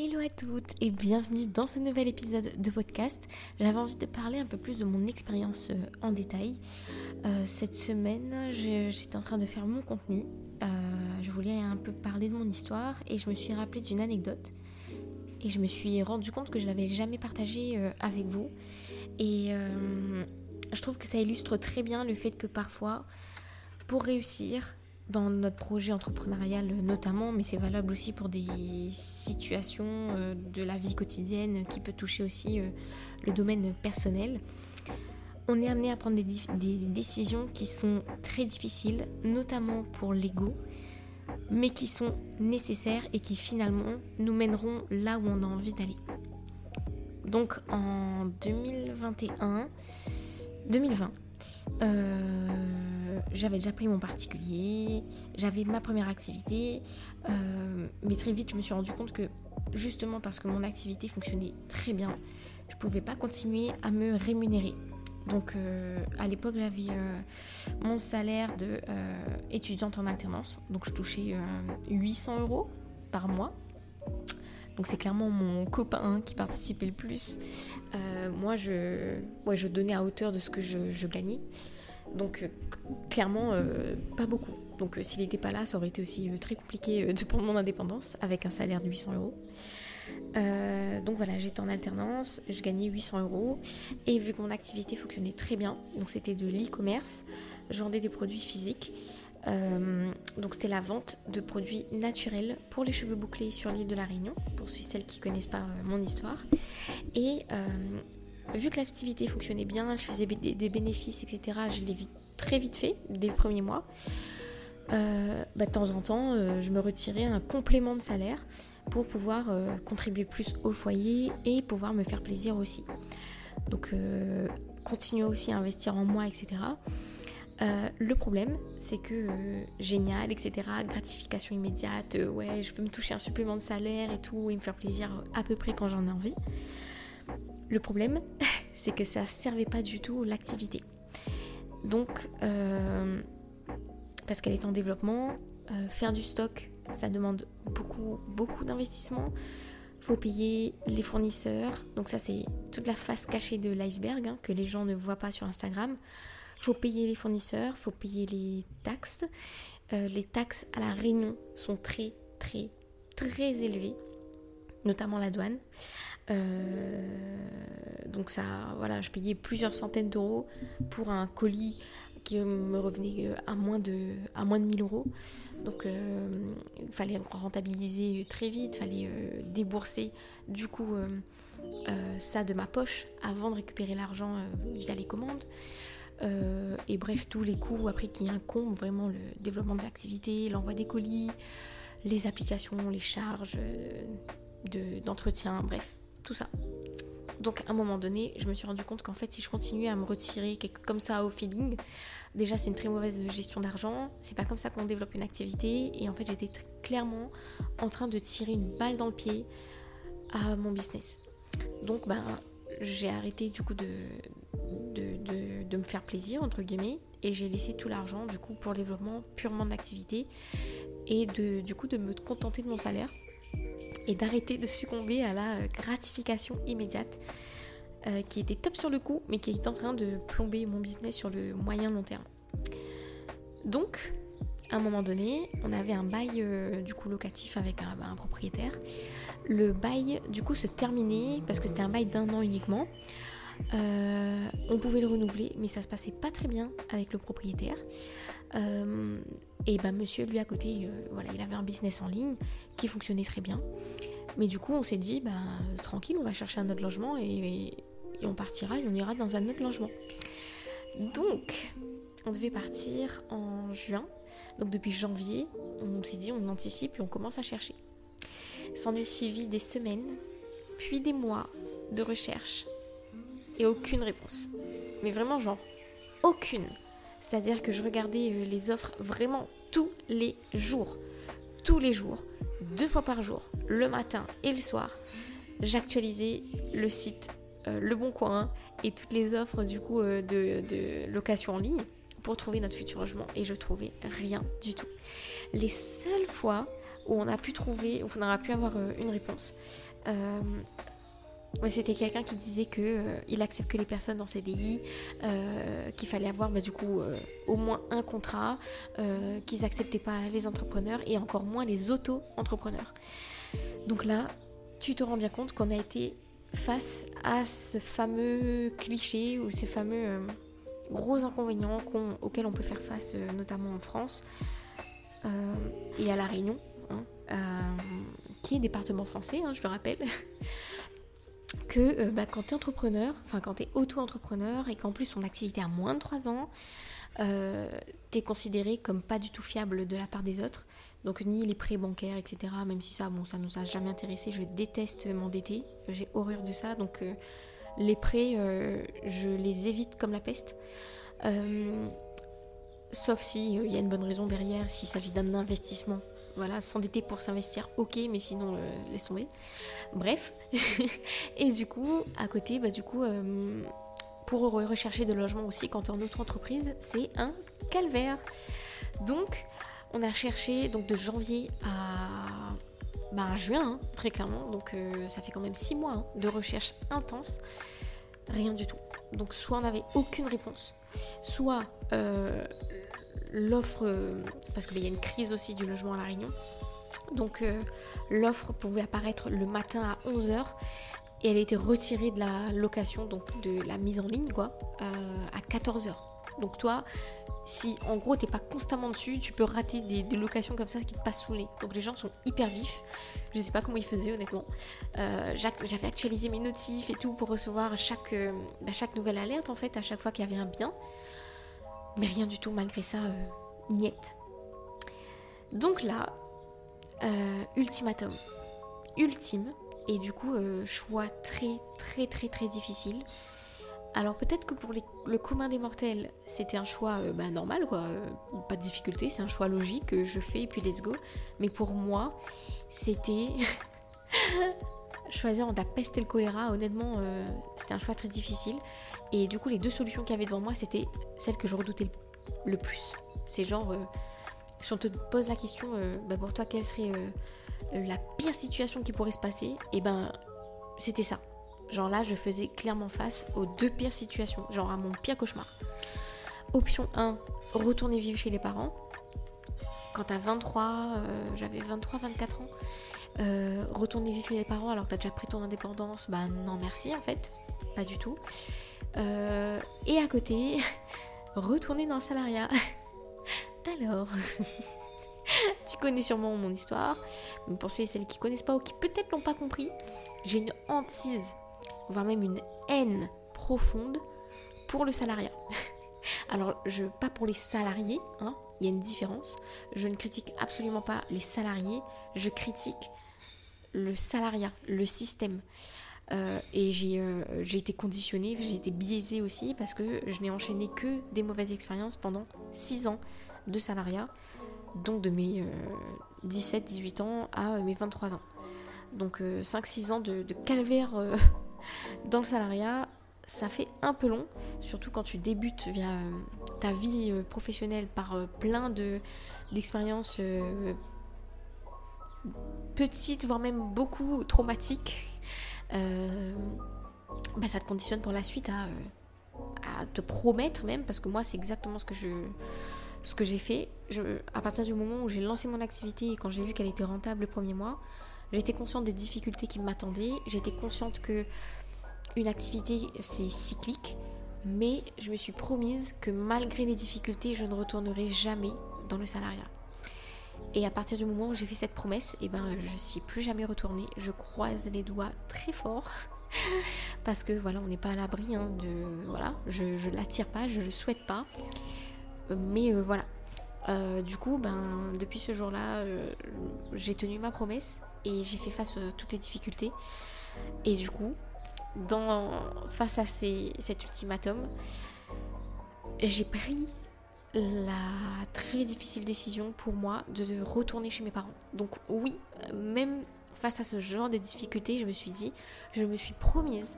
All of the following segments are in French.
Hello à toutes et bienvenue dans ce nouvel épisode de podcast. J'avais envie de parler un peu plus de mon expérience euh, en détail. Euh, cette semaine, j'étais en train de faire mon contenu. Euh, je voulais un peu parler de mon histoire et je me suis rappelé d'une anecdote. Et je me suis rendu compte que je l'avais jamais partagée avec vous. Et je trouve que ça illustre très bien le fait que parfois, pour réussir, dans notre projet entrepreneurial notamment, mais c'est valable aussi pour des situations euh, de la vie quotidienne qui peut toucher aussi euh, le domaine personnel. On est amené à prendre des, des décisions qui sont très difficiles, notamment pour l'ego, mais qui sont nécessaires et qui finalement nous mèneront là où on a envie d'aller. Donc en 2021, 2020, euh, j'avais déjà pris mon particulier, j'avais ma première activité, euh, mais très vite je me suis rendu compte que justement parce que mon activité fonctionnait très bien, je ne pouvais pas continuer à me rémunérer. Donc euh, à l'époque j'avais mon salaire de étudiante en alternance, donc je touchais 800 euros par mois. Donc c'est clairement mon copain qui participait le plus. moi je, je donnais à hauteur de ce que je gagnais. Donc euh, clairement, euh, pas beaucoup. Donc euh, s'il n'était pas là, ça aurait été aussi très compliqué de prendre mon indépendance avec un salaire de 800 euros. donc voilà, j'étais en alternance, je gagnais 800 euros et vu que mon activité fonctionnait très bien, donc c'était de l'e-commerce, je vendais des produits physiques. donc c'était la vente de produits naturels pour les cheveux bouclés sur l'île de la Réunion, pour celles qui ne connaissent pas mon histoire. Et vu que l'activité fonctionnait bien, je faisais des bénéfices, etc., je l'ai très vite fait, dès le premier mois. Euh, bah, de temps en temps, euh, je me retirais un complément de salaire pour pouvoir euh, contribuer plus au foyer et pouvoir me faire plaisir aussi. Donc, continuer aussi à investir en moi, etc. le problème, c'est que génial, etc., gratification immédiate, ouais, je peux me toucher un supplément de salaire et tout, et me faire plaisir à peu près quand j'en ai envie. Le problème, c'est que ça ne servait pas du tout l'activité. Donc, euh, parce qu'elle est en développement, euh, faire du stock, ça demande beaucoup, beaucoup d'investissement. faut payer les fournisseurs. Donc ça, c'est toute la face cachée de l'iceberg hein, que les gens ne voient pas sur Instagram. faut payer les fournisseurs, faut payer les taxes. Euh, les taxes à la Réunion sont très, très, très élevées, notamment la douane. Euh, donc ça, voilà, je payais plusieurs centaines d'euros pour un colis qui me revenait euh, à moins de, à moins de 1000 euros. Donc euh, il fallait rentabiliser très vite, il fallait débourser du coup ça de ma poche avant de récupérer l'argent via les commandes. et bref, tous les coûts après qui incombent vraiment le développement de l'activité, l'envoi des colis, les applications, les charges d'entretien, bref, tout ça. Donc à un moment donné, je me suis rendu compte qu'en fait, si je continuais à me retirer comme ça au feeling, déjà c'est une très mauvaise gestion d'argent. C'est pas comme ça qu'on développe une activité. Et en fait, j'étais clairement en train de tirer une balle dans le pied à mon business. Donc ben, j'ai arrêté du coup de, de, de, me faire plaisir entre guillemets et j'ai laissé tout l'argent du coup pour le développement purement de l'activité et de, du coup de me contenter de mon salaire et d'arrêter de succomber à la euh, gratification immédiate euh, qui était top sur le coup mais qui est en train de plomber mon business sur le moyen long terme. Donc, à un moment donné, on avait un bail euh, du coup locatif avec un, un, propriétaire. Le bail du coup se terminait parce que c'était un bail d'un an uniquement. On pouvait le renouveler, mais ça se passait pas très bien avec le propriétaire. Et ben monsieur, lui à côté, euh, voilà, il avait un business en ligne qui fonctionnait très bien. Mais du coup, on s'est dit, ben tranquille, on va chercher un autre logement et, on partira et on ira dans un autre logement. Donc, on devait partir en juin. Donc depuis janvier, on s'est dit, on anticipe et on commence à chercher. S'en est suivi des semaines, puis des mois de recherche aucune réponse. Mais vraiment, genre, aucune. C'est-à-dire que je regardais euh, les offres vraiment tous les jours. Tous les jours, deux fois par jour, le matin et le soir. J'actualisais le site euh, Le Bon Coin et toutes les offres du coup euh, de, location en ligne pour trouver notre futur logement et je trouvais rien du tout. Les seules fois où on a pu trouver, où on a pu avoir une réponse. C'était quelqu'un qui disait que euh, il accepte que les personnes en CDI, euh, qu'il fallait avoir bah, du coup euh, au moins un contrat, qu'ils acceptaient pas les entrepreneurs et encore moins les auto-entrepreneurs. Donc là, tu te rends bien compte qu'on a été face à ce fameux cliché ou ces fameux gros inconvénients auxquels on peut faire face, notamment en France et à La Réunion, hein, qui est département français, hein, je le rappelle que euh, bah, quand tu es entrepreneur, enfin quand tu es auto-entrepreneur et qu'en plus ton activité a moins de 3 ans, euh, tu es considéré comme pas du tout fiable de la part des autres. Donc ni les prêts bancaires, etc. Même si ça, bon, ça nous a jamais intéressé. Je déteste m'endetter. J'ai horreur de ça. Donc euh, les prêts, je les évite comme la peste. sauf si il y a une bonne raison derrière, s'il s'agit d'un investissement voilà, s'endetter pour s'investir, ok, mais sinon, euh, laisse tomber. Bref. et du coup, à côté, bah, du coup, euh, pour rechercher de logement aussi quand en autre entreprise, c'est un calvaire. Donc, on a cherché donc de janvier à, bah, juin, hein, très clairement. Donc, euh, ça fait quand même six mois hein, de recherche intense. Rien du tout. Donc, soit on n'avait aucune réponse, soit l'offre, euh, parce qu'il y a une crise aussi du logement à La Réunion, donc euh, l'offre pouvait apparaître le matin à 11h et elle a été retirée de la location, donc de la mise en ligne, quoi, euh, à 14h. Donc toi, si en gros t'es pas constamment dessus, tu peux rater des, locations comme ça qui te passent sous les. Donc les gens sont hyper vifs. Je sais pas comment ils faisaient honnêtement. J'avais actualisé mes notifs et tout pour recevoir chaque, bah, chaque nouvelle alerte en fait à chaque fois qu'il y avait un bien. Mais rien du tout, malgré ça, euh, Donc là, euh, ultimatum. Ultime. Et du coup, euh, choix très, très, très, très difficile. Alors peut-être que pour le commun des mortels, c'était un choix euh, bah, normal, quoi. pas de difficulté, c'est un choix logique, je fais et puis let's go. Mais pour moi, c'était choisir entre la peste et le choléra, honnêtement, euh, c'était un choix très difficile. Et du coup, les deux solutions qu'il y avait devant moi, c'était celle que je redoutais le, plus. C'est genre, euh, si on te pose la question, euh, bah, pour toi, quelle serait la pire situation qui pourrait se passer Et eh ben, c'était ça. Genre là, je faisais clairement face aux deux pires situations, genre à mon pire cauchemar. Option 1, retourner vivre chez les parents. Quand t'as 23, j'avais 23-24 ans, euh, retourner vivre chez les parents alors que t'as déjà pris ton indépendance, bah non merci en fait, pas du tout. Euh, et à côté, retourner dans le salariat. alors, tu connais sûrement mon histoire, mais pour ceux et celles qui connaissent pas ou qui peut-être l'ont pas compris, j'ai une hantise, voire même une haine profonde pour le salariat. Alors, je pas pour les salariés, hein, il y a une différence. Je ne critique absolument pas les salariés, je critique le salariat, le système. Euh, et euh, j'ai été conditionnée, j'ai été biaisée aussi parce que je n'ai enchaîné que des mauvaises expériences pendant 6 ans de salariat, donc de mes 17-18 euh, ans à mes 23 ans. Donc 5-6 ans de, calvaire dans le salariat, ça fait un peu long, surtout quand tu débutes via ta vie professionnelle par plein d'expériences petite, voire même beaucoup traumatique, euh, bah, ça te conditionne pour la suite à, à, te promettre même, parce que moi c'est exactement ce que je ce que j'ai fait. À partir du moment où j'ai lancé mon activité et quand j'ai vu qu'elle était rentable le premier mois, j'étais consciente des difficultés qui m'attendaient, j'étais consciente que une activité c'est cyclique, mais je me suis promise que malgré les difficultés, je ne retournerai jamais dans le salariat. Et à partir du moment où j'ai fait cette promesse, eh ben, je ne suis plus jamais retournée. Je croise les doigts très fort. Parce que voilà, on n'est pas à l'abri hein. Voilà, je ne l'attire pas, je ne le souhaite pas. Mais euh, voilà. Euh, du coup, ben, depuis ce jour-là, euh, j'ai tenu ma promesse et j'ai fait face à toutes les difficultés. Et du coup, dans, face à cet ultimatum, j'ai pris la très difficile décision pour moi de retourner chez mes parents. Donc oui, même face à ce genre de difficultés, je me suis dit, je me suis promise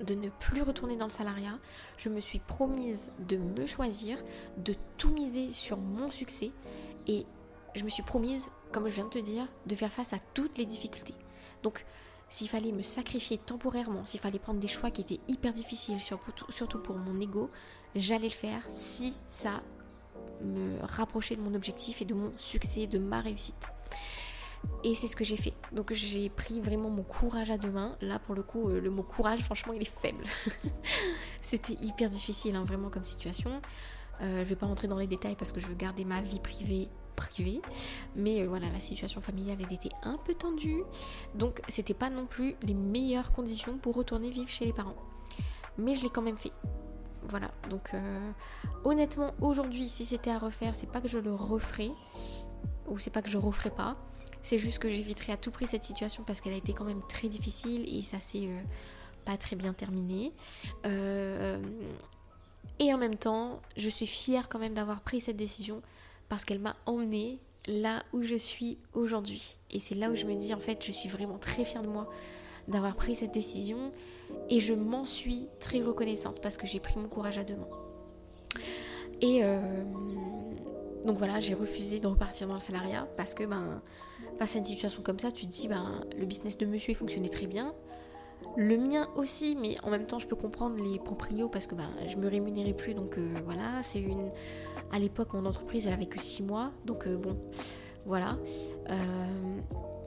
de ne plus retourner dans le salariat, je me suis promise de me choisir, de tout miser sur mon succès et je me suis promise comme je viens de te dire, de faire face à toutes les difficultés. Donc, s'il fallait me sacrifier temporairement, s'il fallait prendre des choix qui étaient hyper difficiles, surtout pour mon ego, j'allais le faire si ça me rapprochait de mon objectif et de mon succès, de ma réussite. Et c'est ce que j'ai fait. Donc j'ai pris vraiment mon courage à deux mains. Là, pour le coup, euh, le mot courage, franchement, il est faible. C'était hyper difficile, hein, vraiment, comme situation. Euh, je vais pas rentrer dans les détails parce que je veux garder ma vie privée privée. Mais euh, voilà, la situation familiale, elle était un peu tendue. Donc, c'était pas non plus les meilleures conditions pour retourner vivre chez les parents. Mais je l'ai quand même fait. Voilà, donc honnêtement, aujourd'hui, si c'était à refaire, c'est pas que je le referais, ou c'est pas que je referais pas, c'est juste que j'éviterai à tout prix cette situation parce qu'elle a été quand même très difficile et ça s'est euh, pas très bien terminé. Euh, et en même temps, je suis fière quand même d'avoir pris cette décision parce qu'elle m'a emmenée là où je suis aujourd'hui. Et c'est là où je me dis en fait, je suis vraiment très fière de moi d'avoir pris cette décision et je m'en suis très reconnaissante parce que j'ai pris mon courage à deux mains. Et euh, donc voilà, j'ai refusé de repartir dans le salariat parce que ben face à une situation comme ça, tu te dis, ben, le business de monsieur, fonctionnait très bien. Le mien aussi, mais en même temps, je peux comprendre les proprios parce que ben, je me rémunérais plus. Donc euh, voilà, c'est une. À l'époque, mon entreprise, elle avait que 6 mois. Donc euh, bon, voilà. Euh,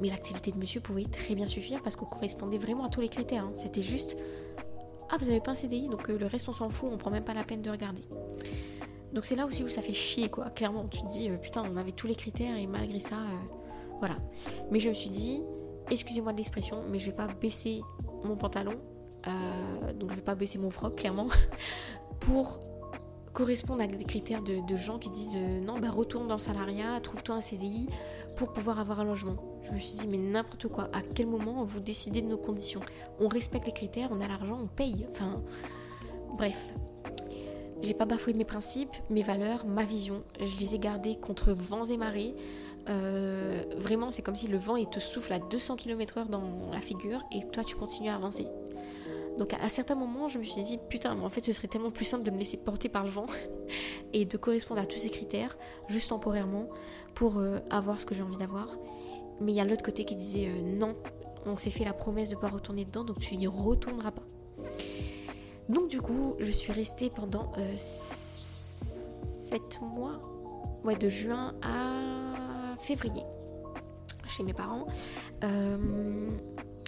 mais l'activité de monsieur pouvait très bien suffire parce qu'on correspondait vraiment à tous les critères. Hein. C'était juste. Ah, vous avez pas un CDI, donc le reste, on s'en fout, on prend même pas la peine de regarder. Donc c'est là aussi où ça fait chier, quoi. Clairement, tu te dis, putain, on avait tous les critères et malgré ça. Voilà. Mais je me suis dit, excusez-moi de l'expression, mais je vais pas baisser mon pantalon, euh, donc je vais pas baisser mon froc, clairement, pour correspondre à des critères de, gens qui disent euh, non, bah retourne dans le salariat, trouve-toi un CDI pour pouvoir avoir un logement. Je me suis dit, mais n'importe quoi, à quel moment vous décidez de nos conditions? On respecte les critères, on a l'argent, on paye. Enfin, bref. J'ai pas bafoué mes principes, mes valeurs, ma vision. Je les ai gardés contre vents et marées. Euh, vraiment, c'est comme si le vent il te souffle à 200 km/h dans la figure et toi tu continues à avancer. Donc à certains moments, je me suis dit putain, mais en fait, ce serait tellement plus simple de me laisser porter par le vent et de correspondre à tous ces critères juste temporairement pour euh, avoir ce que j'ai envie d'avoir. Mais il y a l'autre côté qui disait euh, non, on s'est fait la promesse de ne pas retourner dedans, donc tu n'y retourneras pas. Donc du coup, je suis restée pendant 7 mois, ouais, de juin à février chez mes parents. Euh,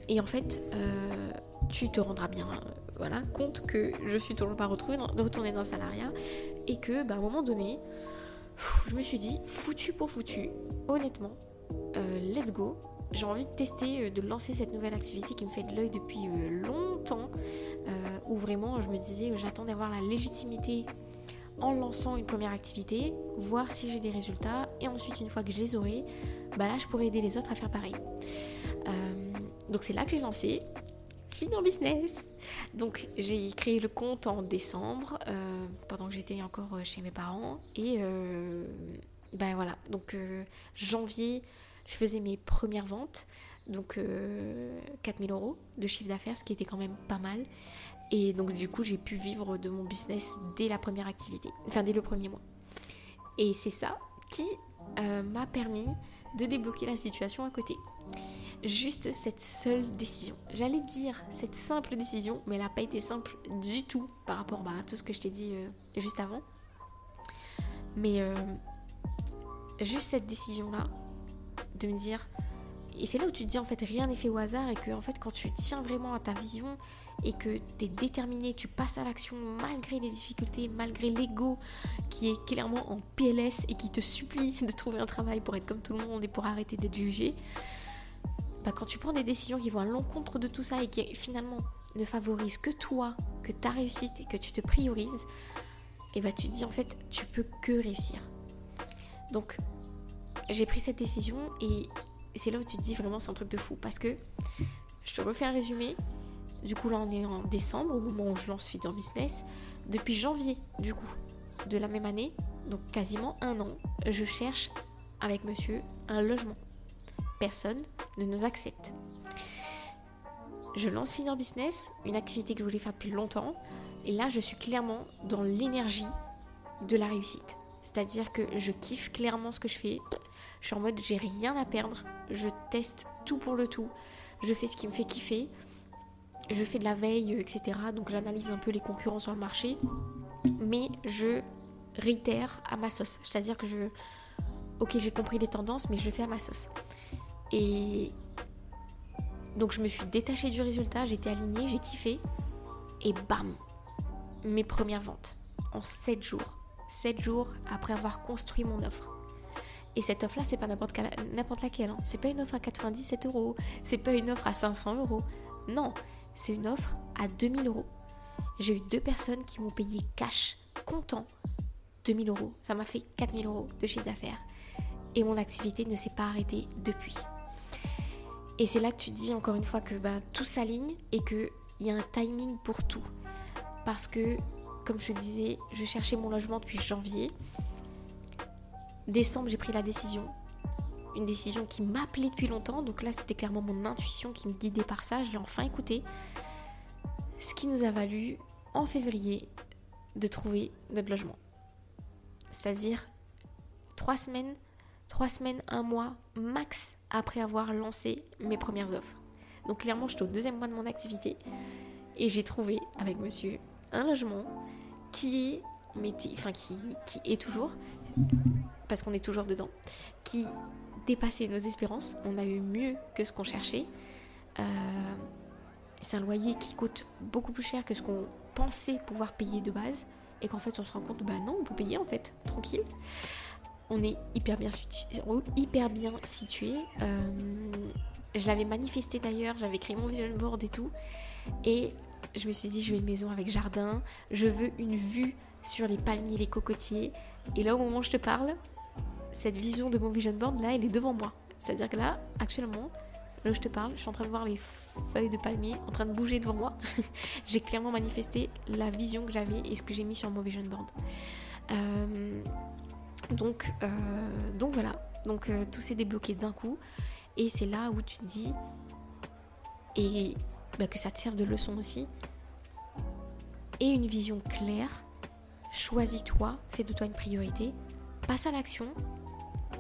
et en fait, euh, tu te rendras bien voilà, compte que je suis toujours pas retrouvée dans, retourner dans le salariat et que bah, à un moment donné, je me suis dit, foutu pour foutu, honnêtement, euh, let's go. J'ai envie de tester, de lancer cette nouvelle activité qui me fait de l'œil depuis longtemps, où vraiment je me disais, j'attends d'avoir la légitimité en lançant une première activité, voir si j'ai des résultats et ensuite une fois que je les aurai, bah là je pourrais aider les autres à faire pareil. Euh, donc c'est là que j'ai lancé Fini en business. Donc j'ai créé le compte en décembre euh, pendant que j'étais encore chez mes parents et ben voilà donc janvier je faisais mes premières ventes donc 4000 euros de chiffre d'affaires ce qui était quand même pas mal et donc du coup, j'ai pu vivre de mon business dès la première activité, enfin dès le premier mois. Et c'est ça qui euh, m'a permis de débloquer la situation à côté. Juste cette seule décision. J'allais dire cette simple décision, mais elle n'a pas été simple du tout par rapport bah, à tout ce que je t'ai dit euh, juste avant. Mais euh, juste cette décision-là, de me dire, et c'est là où tu te dis en fait rien n'est fait au hasard et que en fait quand tu tiens vraiment à ta vision et que tu es déterminé, tu passes à l'action malgré les difficultés, malgré l'ego qui est clairement en PLS et qui te supplie de trouver un travail pour être comme tout le monde et pour arrêter d'être jugé, bah quand tu prends des décisions qui vont à l'encontre de tout ça et qui finalement ne favorisent que toi, que ta réussite et que tu te priorises, et bah tu te dis en fait tu peux que réussir. Donc j'ai pris cette décision et c'est là où tu te dis vraiment c'est un truc de fou parce que je te refais un résumé, du coup, là, on est en décembre, au moment où je lance Feeder Business. Depuis janvier, du coup, de la même année, donc quasiment un an, je cherche avec monsieur un logement. Personne ne nous accepte. Je lance Feeder Business, une activité que je voulais faire depuis longtemps. Et là, je suis clairement dans l'énergie de la réussite. C'est-à-dire que je kiffe clairement ce que je fais. Je suis en mode j'ai rien à perdre. Je teste tout pour le tout. Je fais ce qui me fait kiffer. Je fais de la veille, etc. Donc j'analyse un peu les concurrents sur le marché. Mais je réitère à ma sauce. C'est-à-dire que je... Ok, j'ai compris les tendances, mais je le fais à ma sauce. Et donc je me suis détachée du résultat, j'étais alignée, j'ai kiffé. Et bam, mes premières ventes en 7 jours. 7 jours après avoir construit mon offre. Et cette offre-là, c'est pas n'importe laquelle. Hein. C'est pas une offre à 97 euros. C'est pas une offre à 500 euros. Non, c'est une offre à 2000 euros. J'ai eu deux personnes qui m'ont payé cash, comptant, 2000 euros. Ça m'a fait 4000 euros de chiffre d'affaires. Et mon activité ne s'est pas arrêtée depuis. Et c'est là que tu dis encore une fois que bah, tout s'aligne et qu'il y a un timing pour tout. Parce que, comme je te disais, je cherchais mon logement depuis janvier. Décembre, j'ai pris la décision. Une décision qui m'appelait depuis longtemps. Donc là, c'était clairement mon intuition qui me guidait par ça. Je l'ai enfin écouté. Ce qui nous a valu, en février, de trouver notre logement. C'est-à-dire trois semaines, trois semaines, un mois max après avoir lancé mes premières offres. Donc clairement, j'étais au deuxième mois de mon activité et j'ai trouvé avec monsieur un logement qui est, enfin qui est toujours, parce qu'on est toujours dedans, qui dépassait nos espérances. On a eu mieux que ce qu'on cherchait. Euh, c'est un loyer qui coûte beaucoup plus cher que ce qu'on pensait pouvoir payer de base et qu'en fait on se rend compte bah non on peut payer en fait tranquille on est hyper bien, hyper bien situé. Euh, je l'avais manifesté d'ailleurs, j'avais créé mon vision board et tout. Et je me suis dit, je veux une maison avec jardin, je veux une vue sur les palmiers, les cocotiers. Et là, au moment où je te parle, cette vision de mon vision board, là, elle est devant moi. C'est-à-dire que là, actuellement, là où je te parle, je suis en train de voir les feuilles de palmier en train de bouger devant moi. j'ai clairement manifesté la vision que j'avais et ce que j'ai mis sur mon vision board. Euh, donc, euh, donc voilà, donc euh, tout s'est débloqué d'un coup. Et c'est là où tu te dis, et bah, que ça te sert de leçon aussi, et une vision claire, choisis-toi, fais de toi une priorité, passe à l'action,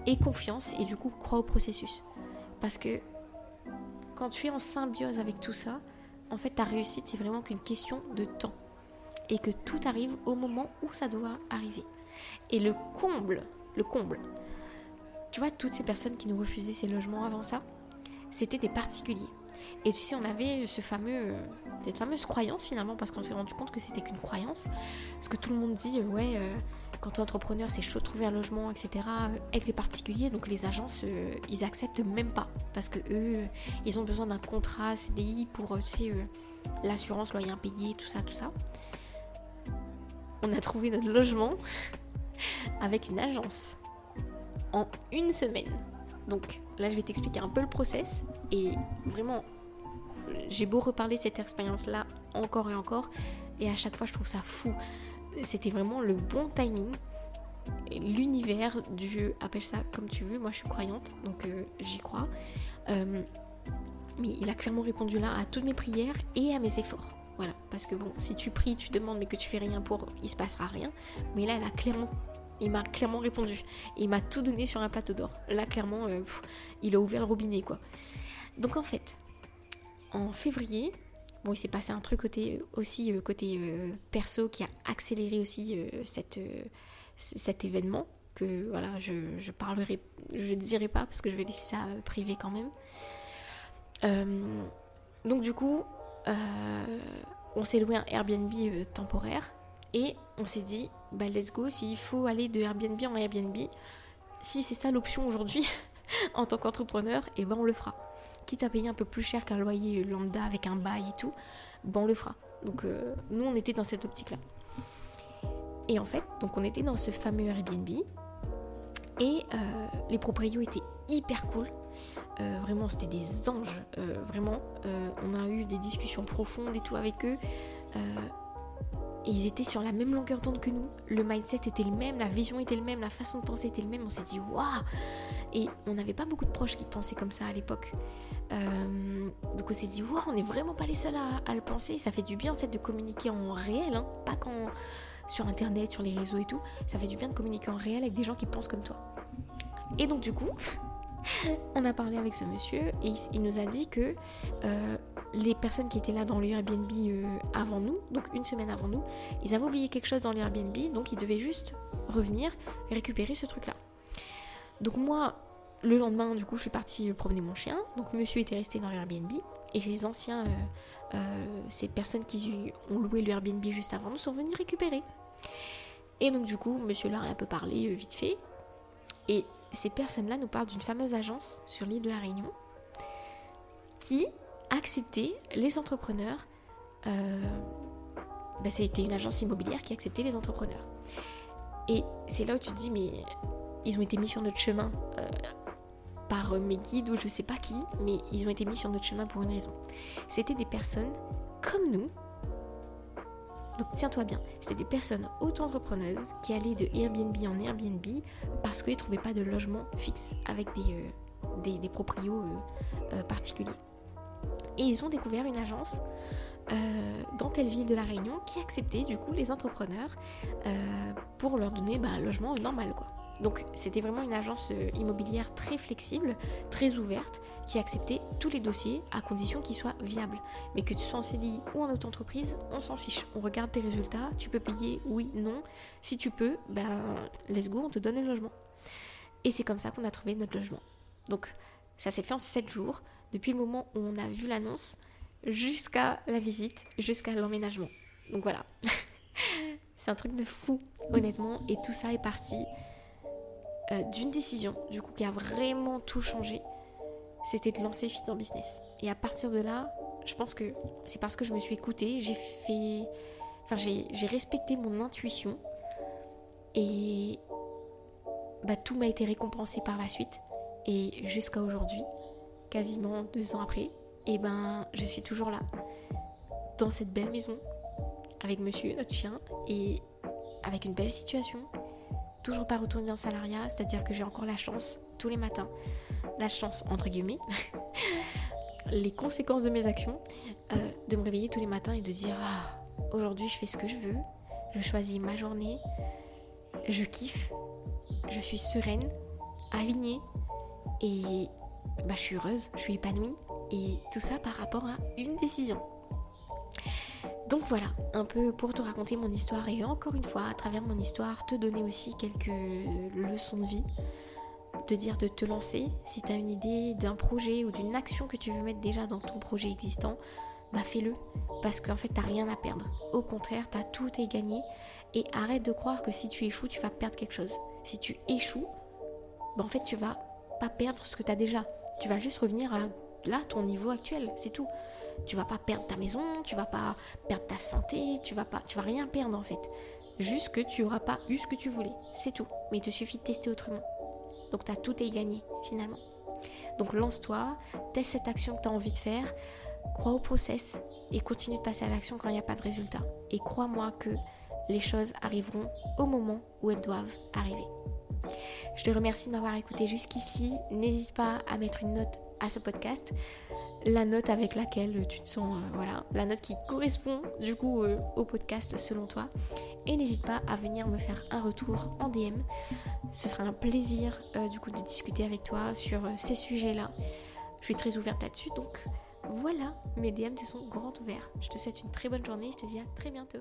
et confiance, et du coup crois au processus. Parce que quand tu es en symbiose avec tout ça, en fait ta réussite c'est vraiment qu'une question de temps. Et que tout arrive au moment où ça doit arriver. Et le comble, le comble, tu vois, toutes ces personnes qui nous refusaient ces logements avant ça, c'était des particuliers. Et tu sais, on avait ce fameux, cette fameuse croyance finalement, parce qu'on s'est rendu compte que c'était qu'une croyance. Parce que tout le monde dit, euh, ouais, euh, quand tu es entrepreneur, c'est chaud de trouver un logement, etc. Avec les particuliers, donc les agences, euh, ils acceptent même pas. Parce que eux, ils ont besoin d'un contrat CDI pour, tu sais, l'assurance loyer impayé, tout ça, tout ça. On a trouvé notre logement avec une agence en une semaine. Donc là, je vais t'expliquer un peu le process et vraiment, j'ai beau reparler de cette expérience-là encore et encore et à chaque fois, je trouve ça fou. C'était vraiment le bon timing. L'univers du appelle ça comme tu veux. Moi, je suis croyante, donc euh, j'y crois. Euh, mais il a clairement répondu là à toutes mes prières et à mes efforts. Voilà, parce que bon, si tu pries, tu demandes mais que tu fais rien pour, il se passera rien. Mais là, elle a clairement, il m'a clairement répondu. il m'a tout donné sur un plateau d'or. Là, clairement, euh, il a ouvert le robinet, quoi. Donc en fait, en février, bon, il s'est passé un truc côté aussi euh, côté euh, perso qui a accéléré aussi cette, cet événement que voilà, je, je parlerai, je dirai pas parce que je vais laisser ça privé quand même. donc du coup, euh, on s'est loué un Airbnb euh, temporaire et on s'est dit, bah let's go, s'il faut aller de Airbnb en Airbnb, si c'est ça l'option aujourd'hui en tant qu'entrepreneur, et eh ben on le fera. Quitte à payer un peu plus cher qu'un loyer lambda avec un bail et tout, ben on le fera. Donc euh, nous on était dans cette optique-là. Et en fait, donc on était dans ce fameux Airbnb et les propriétaires étaient hyper cool. Euh, vraiment, c'était des anges. Euh, vraiment, euh, on a eu des discussions profondes et tout avec eux. et ils étaient sur la même longueur d'onde que nous. Le mindset était le même, la vision était le même, la façon de penser était le même. On s'est dit waouh Et on n'avait pas beaucoup de proches qui pensaient comme ça à l'époque. donc on s'est dit waouh, on n'est vraiment pas les seuls à, le penser. Ça fait du bien en fait de communiquer en réel, hein. pas quand sur internet, sur les réseaux et tout. Ça fait du bien de communiquer en réel avec des gens qui pensent comme toi. Et donc du coup, on a parlé avec ce monsieur et il, nous a dit que euh, les personnes qui étaient là dans le euh, avant nous, donc une semaine avant nous, ils avaient oublié quelque chose dans le Airbnb, donc ils devaient juste revenir récupérer ce truc-là. Donc moi, le lendemain, du coup, je suis partie euh, promener mon chien. Donc monsieur était resté dans l'Airbnb et ces anciens, ces personnes qui ont loué le Airbnb juste avant nous sont venus récupérer. Et donc du coup, monsieur leur a un peu parlé vite fait. Et ces personnes-là nous parlent d'une fameuse agence sur l'île de la Réunion qui acceptait les entrepreneurs. Euh, bah, C'était une agence immobilière qui acceptait les entrepreneurs. Et c'est là où tu te dis, mais ils ont été mis sur notre chemin euh, par mes guides ou je sais pas qui, mais ils ont été mis sur notre chemin pour une raison. C'était des personnes comme nous donc tiens-toi bien, c'est des personnes auto-entrepreneuses qui allaient de Airbnb en Airbnb parce qu'ils ne trouvaient pas de logement fixe avec des, euh, des, proprios euh, euh, particuliers. Et ils ont découvert une agence dans telle ville de la Réunion qui acceptait du coup les entrepreneurs pour leur donner bah, un logement normal quoi. Donc c'était vraiment une agence euh, immobilière très flexible, très ouverte, qui acceptait tous les dossiers à condition qu'ils soient viables. Mais que tu sois en CDI ou en auto-entreprise, on s'en fiche. On regarde tes résultats, tu peux payer oui, non. Si tu peux, ben let's go, on te donne le logement. Et c'est comme ça qu'on a trouvé notre logement. Donc ça s'est fait en 7 jours, depuis le moment où on a vu l'annonce jusqu'à la visite, jusqu'à l'emménagement. Donc voilà. c'est un truc de fou, honnêtement. Et tout ça est parti euh, d'une décision, du coup, qui a vraiment tout changé, c'était de lancer Fit en Business. Et à partir de là, je pense que c'est parce que je me suis écoutée, j'ai fait. Enfin, j'ai respecté mon intuition et bah, tout m'a été récompensé par la suite. Et jusqu'à aujourd'hui, quasiment deux ans après, et ben je suis toujours là, dans cette belle maison, avec monsieur, notre chien, et avec une belle situation, toujours pas retourner dans salariat, c'est-à-dire que j'ai encore la chance tous les matins, la chance entre guillemets, les conséquences de mes actions, euh, de me réveiller tous les matins et de dire ah, aujourd'hui je fais ce que je veux, je choisis ma journée, je kiffe, je suis sereine, alignée et bah, je suis heureuse, je suis épanouie et tout ça par rapport à une décision. Donc voilà, un peu pour te raconter mon histoire et encore une fois, à travers mon histoire, te donner aussi quelques leçons de vie. Te dire de te lancer si tu as une idée d'un projet ou d'une action que tu veux mettre déjà dans ton projet existant, bah fais-le. Parce qu'en fait, t'as rien à perdre. Au contraire, t'as tout à gagner. Et arrête de croire que si tu échoues, tu vas perdre quelque chose. Si tu échoues, bah en fait, tu vas pas perdre ce que tu as déjà. Tu vas juste revenir à là, ton niveau actuel, c'est tout. Tu vas pas perdre ta maison, tu vas pas perdre ta santé, tu vas pas, tu vas rien perdre en fait. Juste que tu auras pas eu ce que tu voulais, c'est tout. Mais il te suffit de tester autrement. Donc as tout à y gagner finalement. Donc lance-toi, teste cette action que tu as envie de faire, crois au process et continue de passer à l'action quand il n'y a pas de résultat. Et crois-moi que les choses arriveront au moment où elles doivent arriver. Je te remercie de m'avoir écouté jusqu'ici. N'hésite pas à mettre une note à ce podcast la note avec laquelle tu te sens, euh, voilà, la note qui correspond du coup euh, au podcast selon toi. Et n'hésite pas à venir me faire un retour en DM. Ce sera un plaisir euh, du coup de discuter avec toi sur ces sujets-là. Je suis très ouverte là-dessus, donc voilà, mes DM te sont grand ouverts. Je te souhaite une très bonne journée, je te dis à très bientôt.